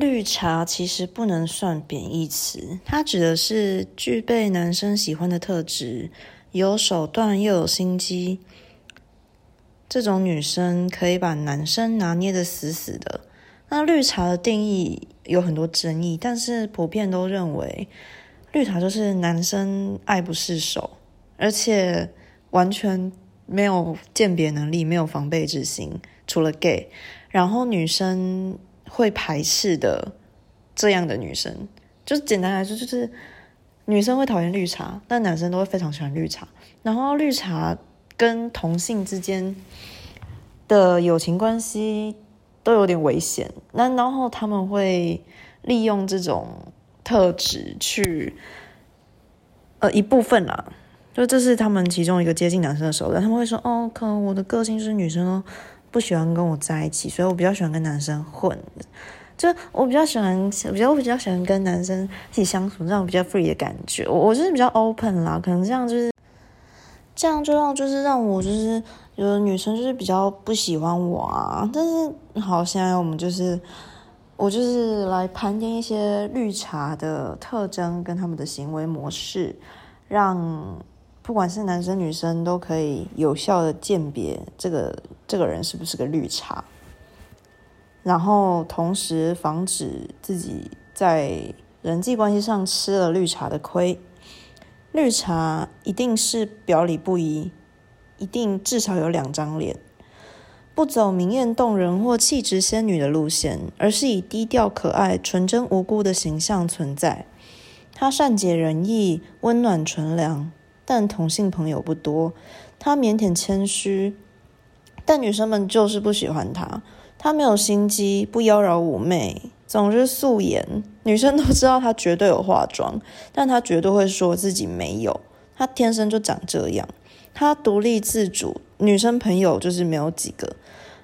绿茶其实不能算贬义词，它指的是具备男生喜欢的特质，有手段又有心机。这种女生可以把男生拿捏的死死的。那绿茶的定义有很多争议，但是普遍都认为，绿茶就是男生爱不释手，而且完全没有鉴别能力，没有防备之心，除了 gay，然后女生。会排斥的这样的女生，就是简单来说，就是女生会讨厌绿茶，但男生都会非常喜欢绿茶。然后绿茶跟同性之间的友情关系都有点危险，那然后他们会利用这种特质去，呃一部分啦，就这是他们其中一个接近男生的手段。他们会说：“哦，可能我的个性是女生哦。”不喜欢跟我在一起，所以我比较喜欢跟男生混。就我比较喜欢，比较我比较喜欢跟男生一起相处，这种比较 free 的感觉。我就是比较 open 啦，可能这样就是这样，就让就是让我就是有女生就是比较不喜欢我啊。但是好，现在我们就是我就是来盘点一些绿茶的特征跟他们的行为模式，让。不管是男生女生都可以有效的鉴别这个这个人是不是个绿茶，然后同时防止自己在人际关系上吃了绿茶的亏。绿茶一定是表里不一，一定至少有两张脸，不走明艳动人或气质仙女的路线，而是以低调可爱、纯真无辜的形象存在。他善解人意，温暖纯良。但同性朋友不多，他腼腆谦虚，但女生们就是不喜欢他。他没有心机，不妖娆妩媚，总是素颜。女生都知道他绝对有化妆，但他绝对会说自己没有。他天生就长这样。他独立自主，女生朋友就是没有几个。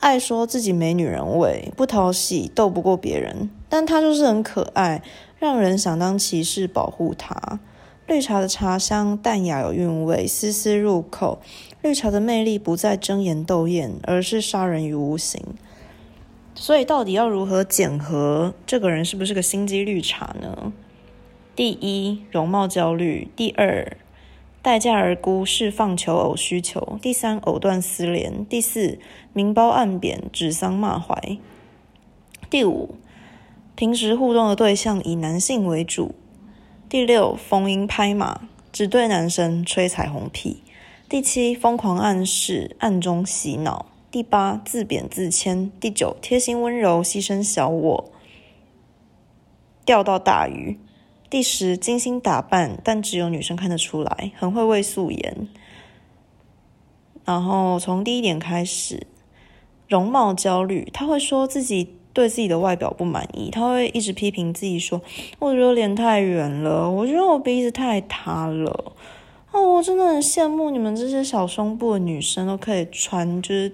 爱说自己没女人味，不讨喜，斗不过别人。但他就是很可爱，让人想当骑士保护他。绿茶的茶香淡雅有韵味，丝丝入口。绿茶的魅力不再争妍斗艳，而是杀人于无形。所以，到底要如何检核这个人是不是个心机绿茶呢？第一，容貌焦虑；第二，待价而沽，释放求偶需求；第三，藕断丝连；第四，明褒暗贬，指桑骂槐；第五，平时互动的对象以男性为主。第六，逢迎拍马，只对男生吹彩虹屁。第七，疯狂暗示，暗中洗脑。第八，自贬自谦。第九，贴心温柔，牺牲小我，钓到大鱼。第十，精心打扮，但只有女生看得出来，很会为素颜。然后从第一点开始，容貌焦虑，他会说自己。对自己的外表不满意，他会一直批评自己说：“我觉得脸太圆了，我觉得我鼻子太塌了。”哦，我真的很羡慕你们这些小胸部的女生都可以穿就是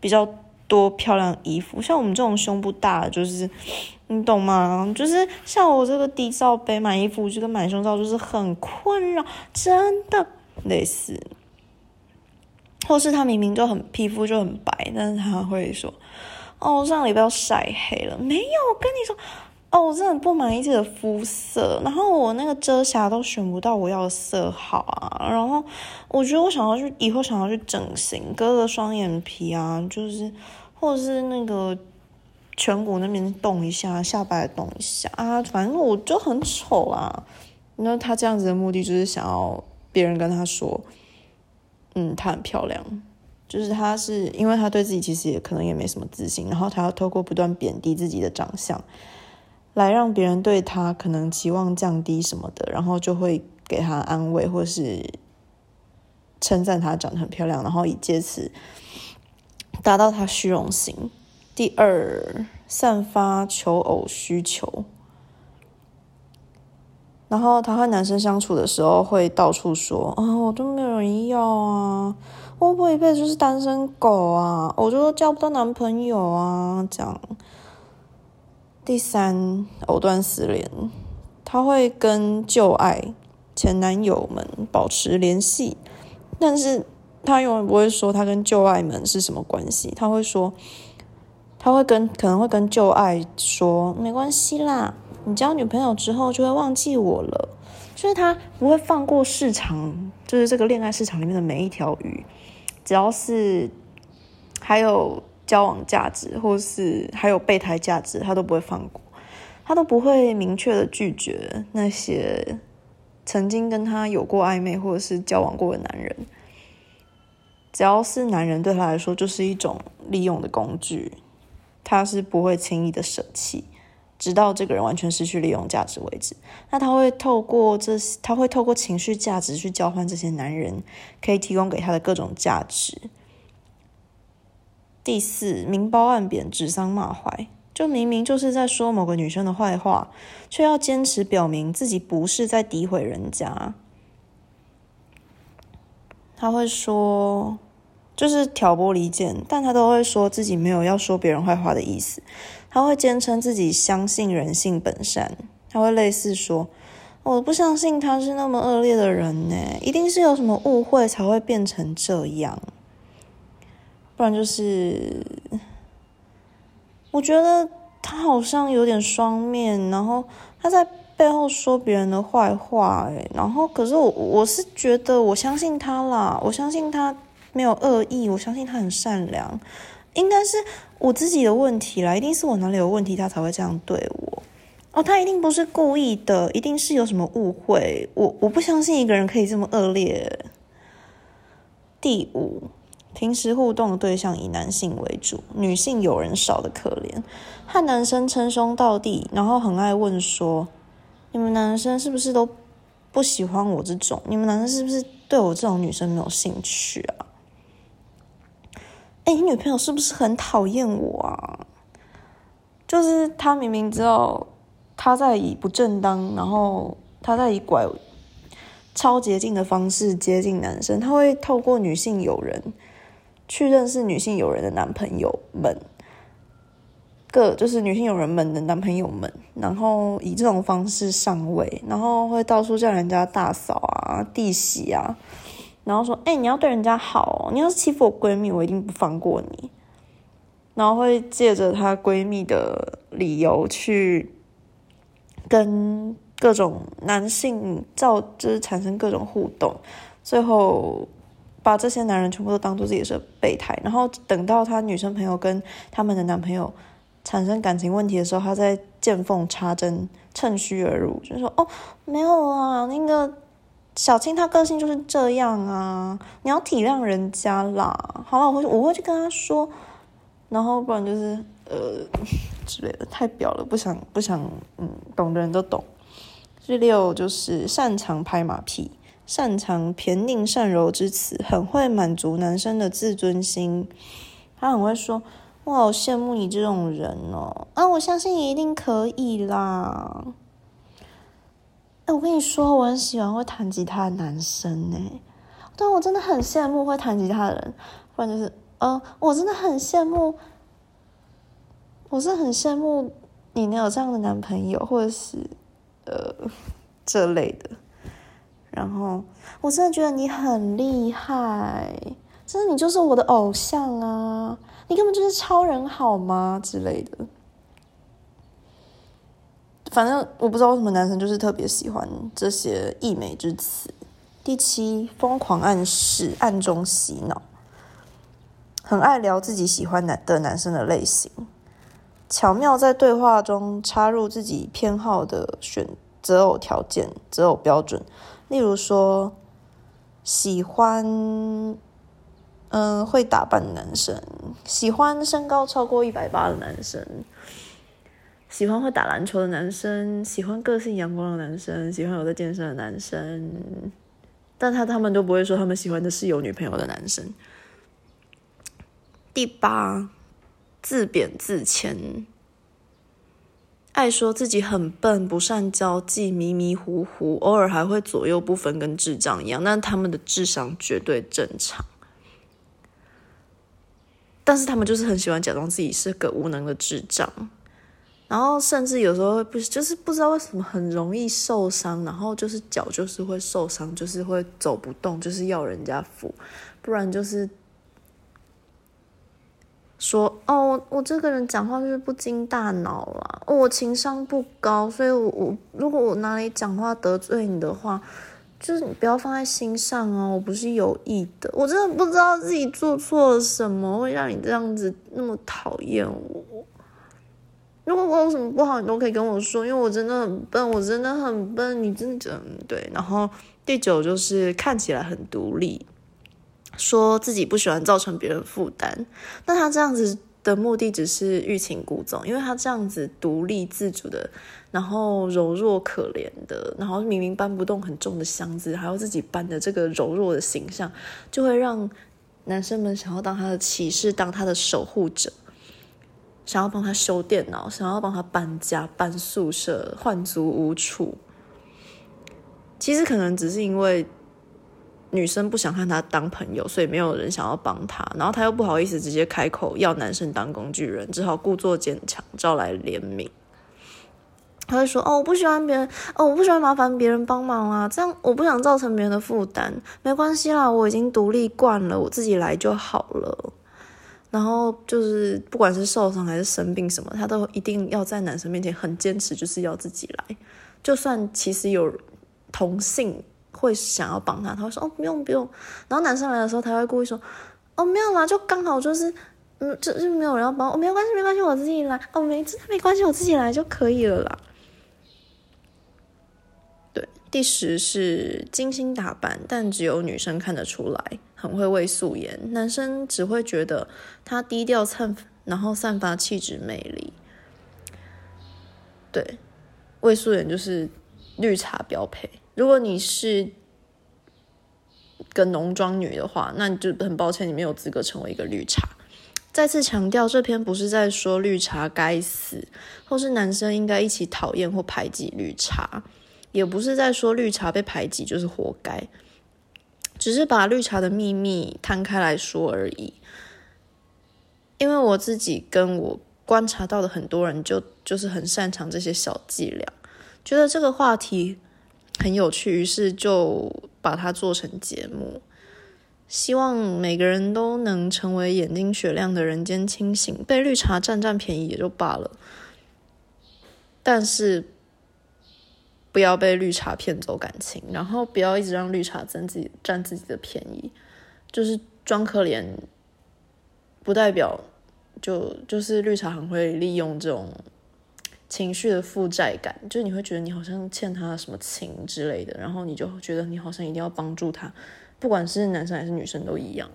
比较多漂亮衣服，像我们这种胸部大，就是你懂吗？就是像我这个低罩杯买衣服就跟买胸罩就是很困扰，真的类似。或是他明明就很皮肤就很白，但是他会说。哦，上礼拜要晒黑了，没有？跟你说，哦，我真的不满意自己的肤色，然后我那个遮瑕都选不到我要的色号啊，然后我觉得我想要去以后想要去整形，割个双眼皮啊，就是或者是那个颧骨那边动一下，下巴动一下啊，反正我就很丑啊。那他这样子的目的就是想要别人跟他说，嗯，她很漂亮。就是他是因为他对自己其实也可能也没什么自信，然后他要透过不断贬低自己的长相，来让别人对他可能期望降低什么的，然后就会给他安慰或是称赞他长得很漂亮，然后以借此达到他虚荣心。第二，散发求偶需求，然后他和男生相处的时候会到处说啊，我都没有人要啊。我不会一辈子就是单身狗啊？我就交不到男朋友啊！这样。第三，藕断丝连，他会跟旧爱、前男友们保持联系，但是他永远不会说他跟旧爱们是什么关系。他会说，他会跟可能会跟旧爱说没关系啦，你交女朋友之后就会忘记我了。就是他不会放过市场，就是这个恋爱市场里面的每一条鱼，只要是还有交往价值，或是还有备胎价值，他都不会放过，他都不会明确的拒绝那些曾经跟他有过暧昧或者是交往过的男人。只要是男人，对他来说就是一种利用的工具，他是不会轻易的舍弃。直到这个人完全失去利用价值为止，那他会透过这，他会透过情绪价值去交换这些男人可以提供给他的各种价值。第四，明褒暗贬，指桑骂槐，就明明就是在说某个女生的坏话，却要坚持表明自己不是在诋毁人家。他会说。就是挑拨离间，但他都会说自己没有要说别人坏话的意思。他会坚称自己相信人性本善，他会类似说：“我不相信他是那么恶劣的人呢，一定是有什么误会才会变成这样。”不然就是，我觉得他好像有点双面，然后他在背后说别人的坏话，诶，然后可是我我是觉得我相信他啦，我相信他。没有恶意，我相信他很善良，应该是我自己的问题啦，一定是我哪里有问题，他才会这样对我。哦，他一定不是故意的，一定是有什么误会。我我不相信一个人可以这么恶劣。第五，平时互动的对象以男性为主，女性有人少的可怜，和男生称兄道弟，然后很爱问说：“你们男生是不是都不喜欢我这种？你们男生是不是对我这种女生没有兴趣啊？”哎，你女朋友是不是很讨厌我啊？就是他明明知道他在以不正当，然后他在以拐超捷径的方式接近男生，他会透过女性友人去认识女性友人的男朋友们，各就是女性友人们的男朋友们，然后以这种方式上位，然后会到处叫人家大嫂啊、弟媳啊。然后说：“哎，你要对人家好哦！你要是欺负我闺蜜，我一定不放过你。”然后会借着她闺蜜的理由去跟各种男性造，就是产生各种互动，最后把这些男人全部都当做自己是备胎。然后等到她女生朋友跟他们的男朋友产生感情问题的时候，她再见缝插针，趁虚而入，就说：“哦，没有啊，那个。”小青她个性就是这样啊，你要体谅人家啦。好了，我会我会去跟他说，然后不然就是呃之类的，太表了，不想不想，嗯，懂的人都懂。第六就是擅长拍马屁，擅长颦佞善柔之词，很会满足男生的自尊心。他很会说，我好羡慕你这种人哦，啊，我相信你一定可以啦。我跟你说，我很喜欢会弹吉他的男生呢。对，我真的很羡慕会弹吉他的人。不然就是，呃，我真的很羡慕，我是很羡慕你能有这样的男朋友，或者是呃这类的。然后，我真的觉得你很厉害，真的，你就是我的偶像啊！你根本就是超人，好吗？之类的。反正我不知道为什么男生就是特别喜欢这些溢美之词。第七，疯狂暗示，暗中洗脑，很爱聊自己喜欢男的男生的类型，巧妙在对话中插入自己偏好的选择偶条件、择偶标准，例如说喜欢嗯会打扮的男生，喜欢身高超过一百八的男生。喜欢会打篮球的男生，喜欢个性阳光的男生，喜欢有在健身的男生，但他他们都不会说他们喜欢的是有女朋友的男生。第八，自贬自谦，爱说自己很笨，不善交际，迷迷糊糊，偶尔还会左右不分，跟智障一样，但他们的智商绝对正常。但是他们就是很喜欢假装自己是个无能的智障。然后甚至有时候会不就是不知道为什么很容易受伤，然后就是脚就是会受伤，就是会走不动，就是要人家扶，不然就是说哦，我这个人讲话就是不经大脑啦，我情商不高，所以我我如果我哪里讲话得罪你的话，就是你不要放在心上哦，我不是有意的，我真的不知道自己做错了什么，会让你这样子那么讨厌我。如果我有什么不好，你都可以跟我说，因为我真的很笨，我真的很笨，你真的对。然后第九就是看起来很独立。说自己不喜欢造成别人负担，那他这样子的目的只是欲擒故纵，因为他这样子独立自主的，然后柔弱可怜的，然后明明搬不动很重的箱子，还要自己搬的这个柔弱的形象，就会让男生们想要当他的骑士，当他的守护者，想要帮他修电脑，想要帮他搬家、搬宿舍、换租屋处。其实可能只是因为。女生不想和他当朋友，所以没有人想要帮他。然后他又不好意思直接开口要男生当工具人，只好故作坚强，招来怜悯。他会说：“哦，我不喜欢别人，哦，我不喜欢麻烦别人帮忙啊，这样我不想造成别人的负担。没关系啦，我已经独立惯了，我自己来就好了。”然后就是不管是受伤还是生病什么，他都一定要在男生面前很坚持，就是要自己来。就算其实有同性。会想要帮他，他会说哦不用不用，然后男生来的时候，他会故意说哦没有啦，就刚好就是嗯就是没有人要帮我，没有关系没关系，我自己来哦没没关系，我自己来就可以了啦。第十是精心打扮，但只有女生看得出来，很会为素颜，男生只会觉得他低调散，然后散发气质魅力。对，为素颜就是绿茶标配。如果你是个浓妆女的话，那你就很抱歉，你没有资格成为一个绿茶。再次强调，这篇不是在说绿茶该死，或是男生应该一起讨厌或排挤绿茶，也不是在说绿茶被排挤就是活该，只是把绿茶的秘密摊开来说而已。因为我自己跟我观察到的很多人，就就是很擅长这些小伎俩，觉得这个话题。很有趣，于是就把它做成节目，希望每个人都能成为眼睛雪亮的人间清醒。被绿茶占占便宜也就罢了，但是不要被绿茶骗走感情，然后不要一直让绿茶占自己占自己的便宜，就是装可怜，不代表就就是绿茶很会利用这种。情绪的负债感，就你会觉得你好像欠他什么情之类的，然后你就觉得你好像一定要帮助他，不管是男生还是女生都一样。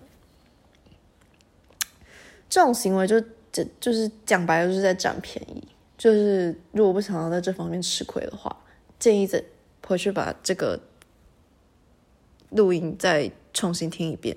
这种行为就这就是讲白了就是在占便宜。就是如果不想要在这方面吃亏的话，建议再回去把这个录音再重新听一遍。